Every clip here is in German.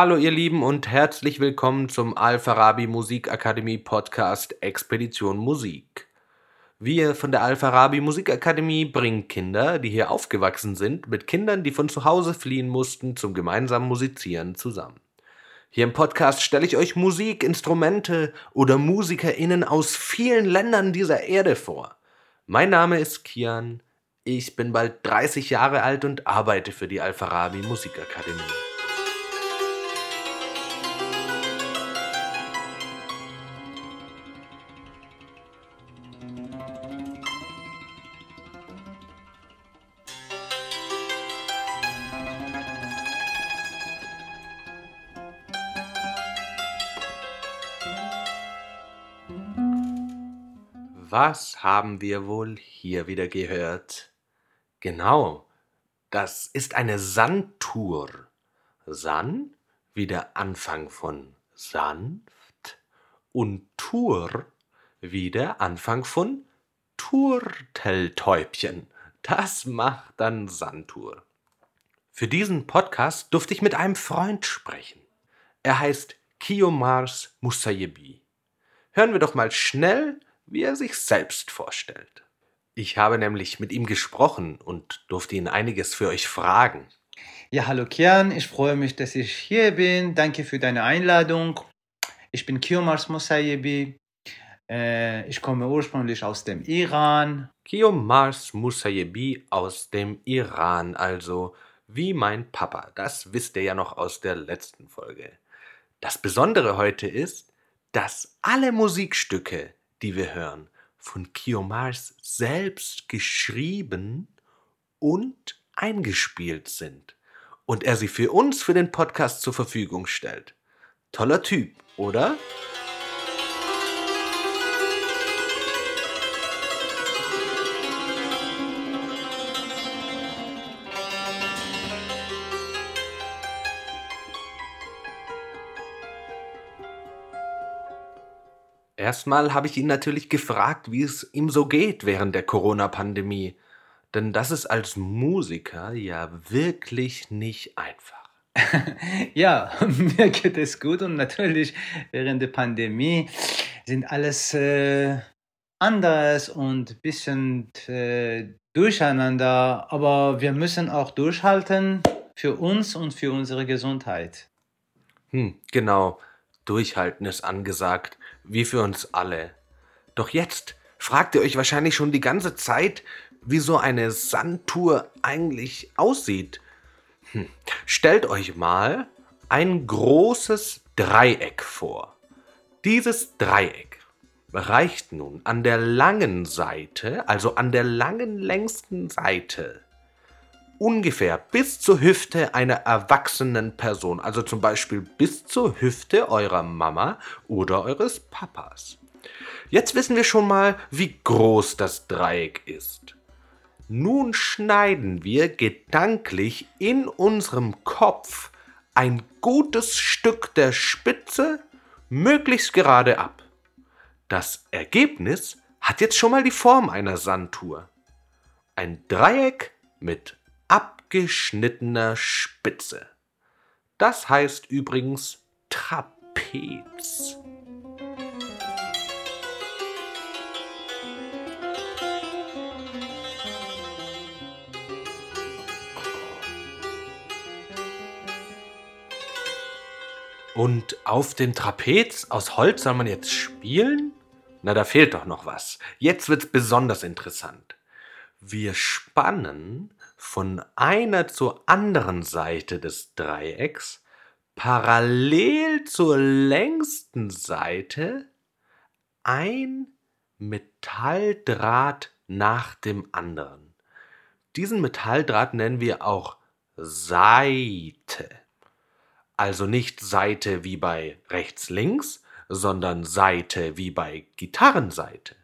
Hallo ihr Lieben und herzlich willkommen zum Al-Farabi Musikakademie Podcast Expedition Musik. Wir von der Al-Farabi Musikakademie bringen Kinder, die hier aufgewachsen sind, mit Kindern, die von zu Hause fliehen mussten, zum gemeinsamen Musizieren zusammen. Hier im Podcast stelle ich euch Musik, Instrumente oder MusikerInnen aus vielen Ländern dieser Erde vor. Mein Name ist Kian, ich bin bald 30 Jahre alt und arbeite für die Al-Farabi Musikakademie. Was haben wir wohl hier wieder gehört? Genau, das ist eine Sandtour. San wie der Anfang von sanft und Tour wie der Anfang von Turteltäubchen. Das macht dann Sandtour. Für diesen Podcast durfte ich mit einem Freund sprechen. Er heißt Kiomars Musayebi. Hören wir doch mal schnell wie er sich selbst vorstellt. Ich habe nämlich mit ihm gesprochen und durfte ihn einiges für euch fragen. Ja, hallo Kian, ich freue mich, dass ich hier bin. Danke für deine Einladung. Ich bin Kiomars Musayebi. Äh, ich komme ursprünglich aus dem Iran. Kiomars Musayebi aus dem Iran, also wie mein Papa. Das wisst ihr ja noch aus der letzten Folge. Das Besondere heute ist, dass alle Musikstücke, die wir hören, von Kiomars selbst geschrieben und eingespielt sind und er sie für uns für den Podcast zur Verfügung stellt. Toller Typ, oder? Erstmal habe ich ihn natürlich gefragt, wie es ihm so geht während der Corona-Pandemie. Denn das ist als Musiker ja wirklich nicht einfach. ja, mir geht es gut und natürlich während der Pandemie sind alles äh, anders und ein bisschen äh, durcheinander, aber wir müssen auch durchhalten für uns und für unsere Gesundheit. Hm, genau, durchhalten ist angesagt wie für uns alle. Doch jetzt fragt ihr euch wahrscheinlich schon die ganze Zeit, wie so eine Sandtour eigentlich aussieht. Hm. Stellt euch mal ein großes Dreieck vor. Dieses Dreieck reicht nun an der langen Seite, also an der langen längsten Seite, ungefähr bis zur Hüfte einer erwachsenen Person, also zum Beispiel bis zur Hüfte eurer Mama oder eures Papas. Jetzt wissen wir schon mal, wie groß das Dreieck ist. Nun schneiden wir gedanklich in unserem Kopf ein gutes Stück der Spitze möglichst gerade ab. Das Ergebnis hat jetzt schon mal die Form einer Sandtour. Ein Dreieck mit abgeschnittener Spitze. Das heißt übrigens Trapez. Und auf dem Trapez aus Holz soll man jetzt spielen? Na, da fehlt doch noch was. Jetzt wird's besonders interessant. Wir spannen von einer zur anderen Seite des Dreiecks parallel zur längsten Seite ein Metalldraht nach dem anderen. Diesen Metalldraht nennen wir auch Seite. Also nicht Seite wie bei rechts-links, sondern Seite wie bei Gitarrenseite.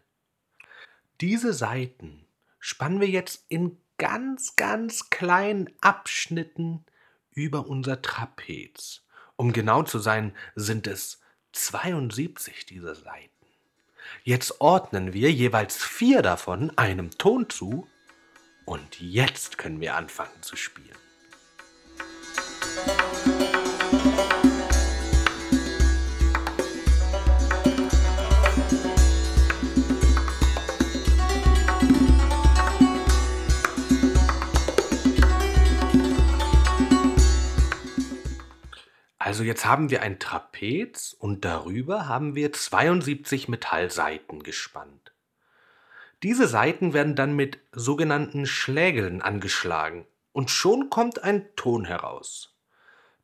Diese Seiten spannen wir jetzt in ganz, ganz kleinen Abschnitten über unser Trapez. Um genau zu sein, sind es 72 dieser Seiten. Jetzt ordnen wir jeweils vier davon einem Ton zu und jetzt können wir anfangen zu spielen. Also jetzt haben wir ein Trapez und darüber haben wir 72 Metallsaiten gespannt. Diese Saiten werden dann mit sogenannten Schlägeln angeschlagen und schon kommt ein Ton heraus.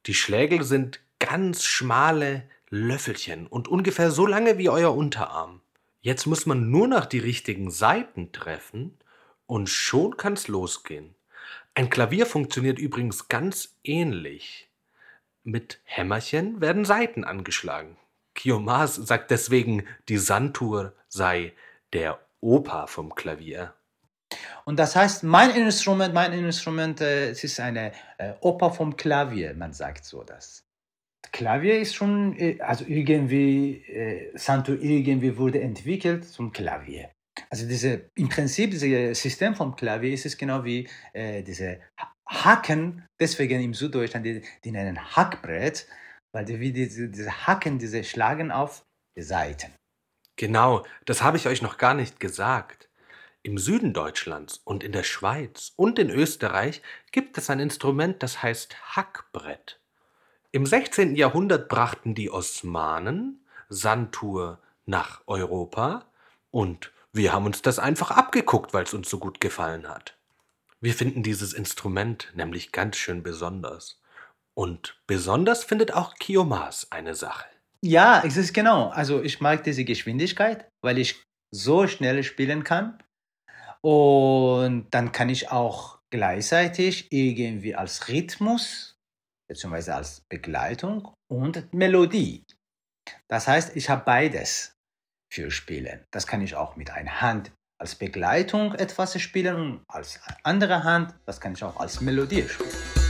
Die Schlägel sind ganz schmale Löffelchen und ungefähr so lange wie euer Unterarm. Jetzt muss man nur noch die richtigen Saiten treffen und schon kann's losgehen. Ein Klavier funktioniert übrigens ganz ähnlich. Mit Hämmerchen werden Saiten angeschlagen. Kiomas sagt deswegen, die Santur sei der Opa vom Klavier. Und das heißt, mein Instrument, mein Instrument, äh, es ist eine äh, Oper vom Klavier, man sagt so das. Klavier ist schon, äh, also irgendwie, äh, Santo irgendwie wurde entwickelt zum Klavier. Also diese, im Prinzip, dieses System vom Klavier ist es genau wie äh, diese Haken, deswegen im Süddeutschland, die, die nennen Hackbrett, weil die, wie diese, diese Haken, diese schlagen auf die Seiten. Genau, das habe ich euch noch gar nicht gesagt. Im Süden Deutschlands und in der Schweiz und in Österreich gibt es ein Instrument, das heißt Hackbrett. Im 16. Jahrhundert brachten die Osmanen Santur nach Europa und wir haben uns das einfach abgeguckt, weil es uns so gut gefallen hat. Wir finden dieses Instrument nämlich ganz schön besonders. Und besonders findet auch Kiomas eine Sache. Ja, es ist genau. Also ich mag diese Geschwindigkeit, weil ich so schnell spielen kann. Und dann kann ich auch gleichzeitig irgendwie als Rhythmus, beziehungsweise als Begleitung und Melodie. Das heißt, ich habe beides für Spielen. Das kann ich auch mit einer Hand als Begleitung etwas spielen und als andere Hand, das kann ich auch als Melodie spielen.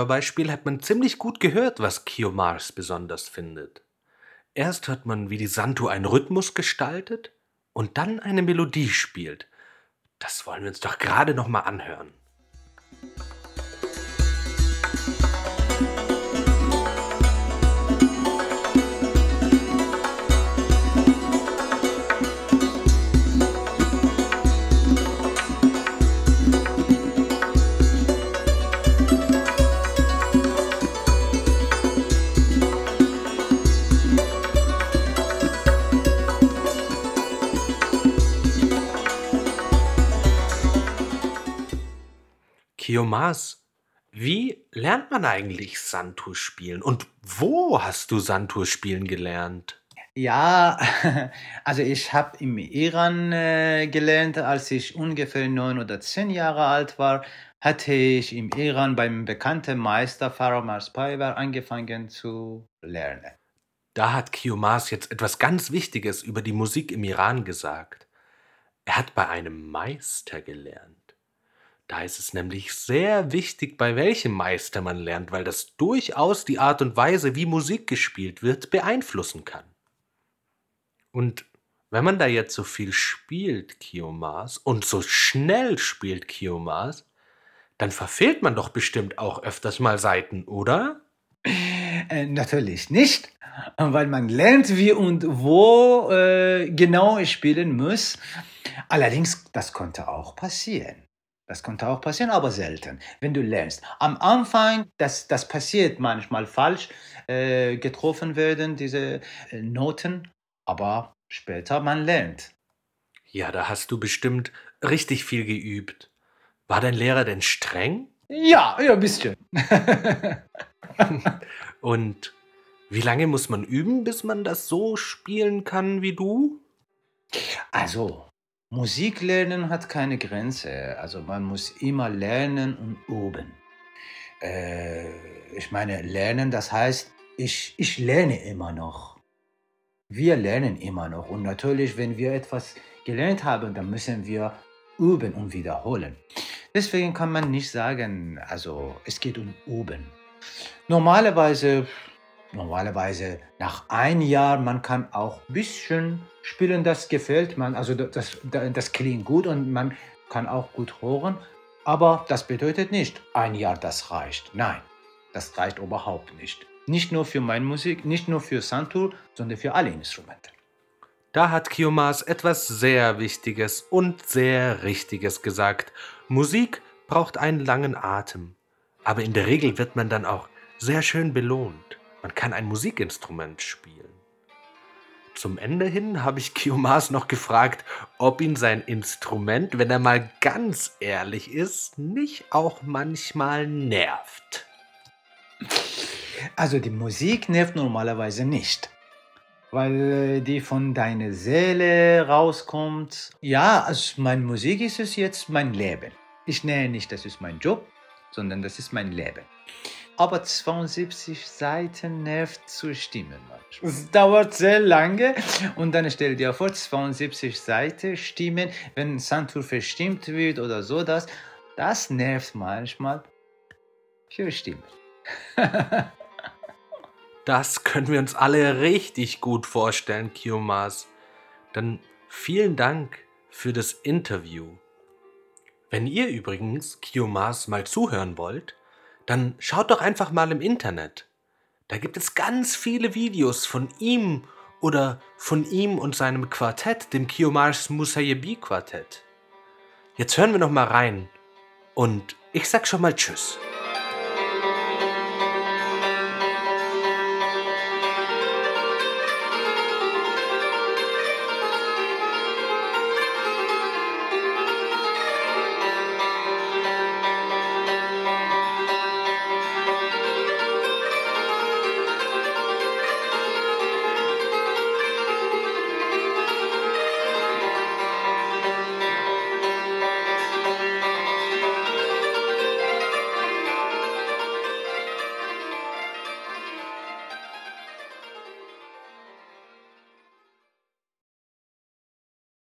Hörbeispiel hat man ziemlich gut gehört, was Kiomars besonders findet. Erst hört man, wie die Santu einen Rhythmus gestaltet und dann eine Melodie spielt. Das wollen wir uns doch gerade noch mal anhören. Kiomas, wie lernt man eigentlich Santur spielen? Und wo hast du Santur spielen gelernt? Ja, also ich habe im Iran äh, gelernt, als ich ungefähr neun oder zehn Jahre alt war, hatte ich im Iran beim bekannten Meister Faramars Paivar angefangen zu lernen. Da hat Kiomas jetzt etwas ganz Wichtiges über die Musik im Iran gesagt. Er hat bei einem Meister gelernt. Da ist es nämlich sehr wichtig, bei welchem Meister man lernt, weil das durchaus die Art und Weise, wie Musik gespielt wird, beeinflussen kann. Und wenn man da jetzt so viel spielt, Kiomas, und so schnell spielt Kiomas, dann verfehlt man doch bestimmt auch öfters mal Seiten, oder? Äh, natürlich nicht, weil man lernt, wie und wo äh, genau ich spielen muss. Allerdings, das konnte auch passieren. Das konnte auch passieren, aber selten, wenn du lernst. Am Anfang, das, das passiert manchmal falsch, äh, getroffen werden diese äh, Noten, aber später man lernt. Ja, da hast du bestimmt richtig viel geübt. War dein Lehrer denn streng? Ja, ja, ein bisschen. Und wie lange muss man üben, bis man das so spielen kann wie du? Also, Musik lernen hat keine Grenze. Also man muss immer lernen und üben. Äh, ich meine, lernen, das heißt, ich, ich lerne immer noch. Wir lernen immer noch. Und natürlich, wenn wir etwas gelernt haben, dann müssen wir üben und wiederholen. Deswegen kann man nicht sagen, also es geht um üben. Normalerweise normalerweise nach ein Jahr, man kann auch ein bisschen spielen, das gefällt man, also das, das, klingt gut und man kann auch gut hören, aber das bedeutet nicht, ein Jahr das reicht. Nein, das reicht überhaupt nicht. Nicht nur für meine Musik, nicht nur für Santur, sondern für alle Instrumente. Da hat Kiomas etwas sehr Wichtiges und sehr Richtiges gesagt. Musik braucht einen langen Atem. Aber in der Regel wird man dann auch sehr schön belohnt. Man kann ein Musikinstrument spielen. Zum Ende hin habe ich Kiomas noch gefragt, ob ihn sein Instrument, wenn er mal ganz ehrlich ist, nicht auch manchmal nervt. Also die Musik nervt normalerweise nicht, weil äh, die von deiner Seele rauskommt. Ja, also meine Musik ist es jetzt mein Leben. Ich nähe nicht, das ist mein Job, sondern das ist mein Leben. Aber 72 Seiten nervt zu stimmen manchmal. Es dauert sehr lange und dann stell dir vor, 72 Seiten stimmen, wenn Santur verstimmt wird oder so, das, das nervt manchmal für Stimmen. das können wir uns alle richtig gut vorstellen, Kiomas. Dann vielen Dank für das Interview. Wenn ihr übrigens Kiomas mal zuhören wollt, dann schaut doch einfach mal im Internet. Da gibt es ganz viele Videos von ihm oder von ihm und seinem Quartett, dem Kiomars Musayebi Quartett. Jetzt hören wir noch mal rein und ich sag schon mal Tschüss.